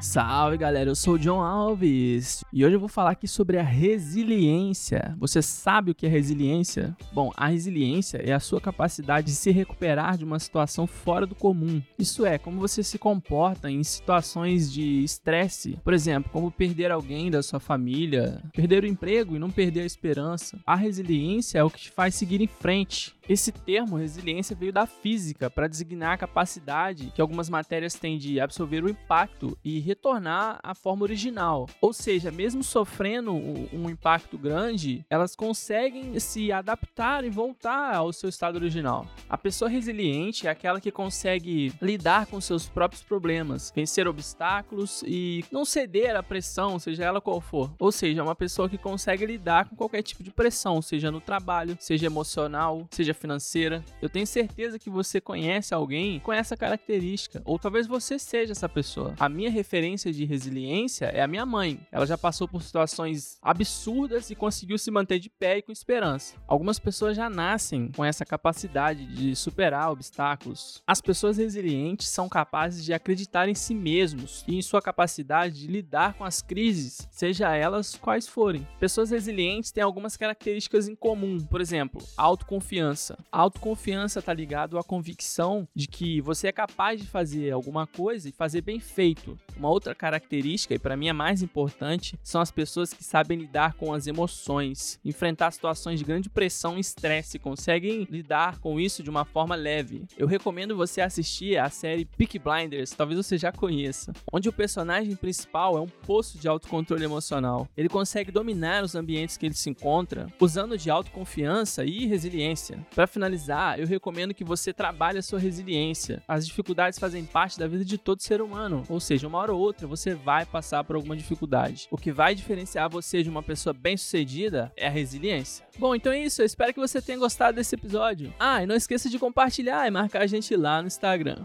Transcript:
Salve galera, eu sou o John Alves e hoje eu vou falar aqui sobre a resiliência. Você sabe o que é resiliência? Bom, a resiliência é a sua capacidade de se recuperar de uma situação fora do comum. Isso é, como você se comporta em situações de estresse, por exemplo, como perder alguém da sua família, perder o emprego e não perder a esperança. A resiliência é o que te faz seguir em frente, esse termo, resiliência, veio da física para designar a capacidade que algumas matérias têm de absorver o impacto e retornar à forma original. Ou seja, mesmo sofrendo um impacto grande, elas conseguem se adaptar e voltar ao seu estado original. A pessoa resiliente é aquela que consegue lidar com seus próprios problemas, vencer obstáculos e não ceder à pressão, seja ela qual for. Ou seja, é uma pessoa que consegue lidar com qualquer tipo de pressão, seja no trabalho, seja emocional, seja financeira. Eu tenho certeza que você conhece alguém com essa característica, ou talvez você seja essa pessoa. A minha referência de resiliência é a minha mãe. Ela já passou por situações absurdas e conseguiu se manter de pé e com esperança. Algumas pessoas já nascem com essa capacidade de superar obstáculos. As pessoas resilientes são capazes de acreditar em si mesmos e em sua capacidade de lidar com as crises, seja elas quais forem. Pessoas resilientes têm algumas características em comum, por exemplo, autoconfiança autoconfiança. A autoconfiança tá ligado à convicção de que você é capaz de fazer alguma coisa e fazer bem feito. Uma outra característica, e para mim a mais importante, são as pessoas que sabem lidar com as emoções, enfrentar situações de grande pressão e estresse, conseguem lidar com isso de uma forma leve. Eu recomendo você assistir a série Peak Blinders, talvez você já conheça, onde o personagem principal é um poço de autocontrole emocional. Ele consegue dominar os ambientes que ele se encontra usando de autoconfiança e resiliência. Para finalizar, eu recomendo que você trabalhe a sua resiliência. As dificuldades fazem parte da vida de todo ser humano, ou seja, uma hora ou outra você vai passar por alguma dificuldade. O que vai diferenciar você de uma pessoa bem-sucedida é a resiliência. Bom, então é isso. Eu espero que você tenha gostado desse episódio. Ah, e não esqueça de compartilhar e marcar a gente lá no Instagram.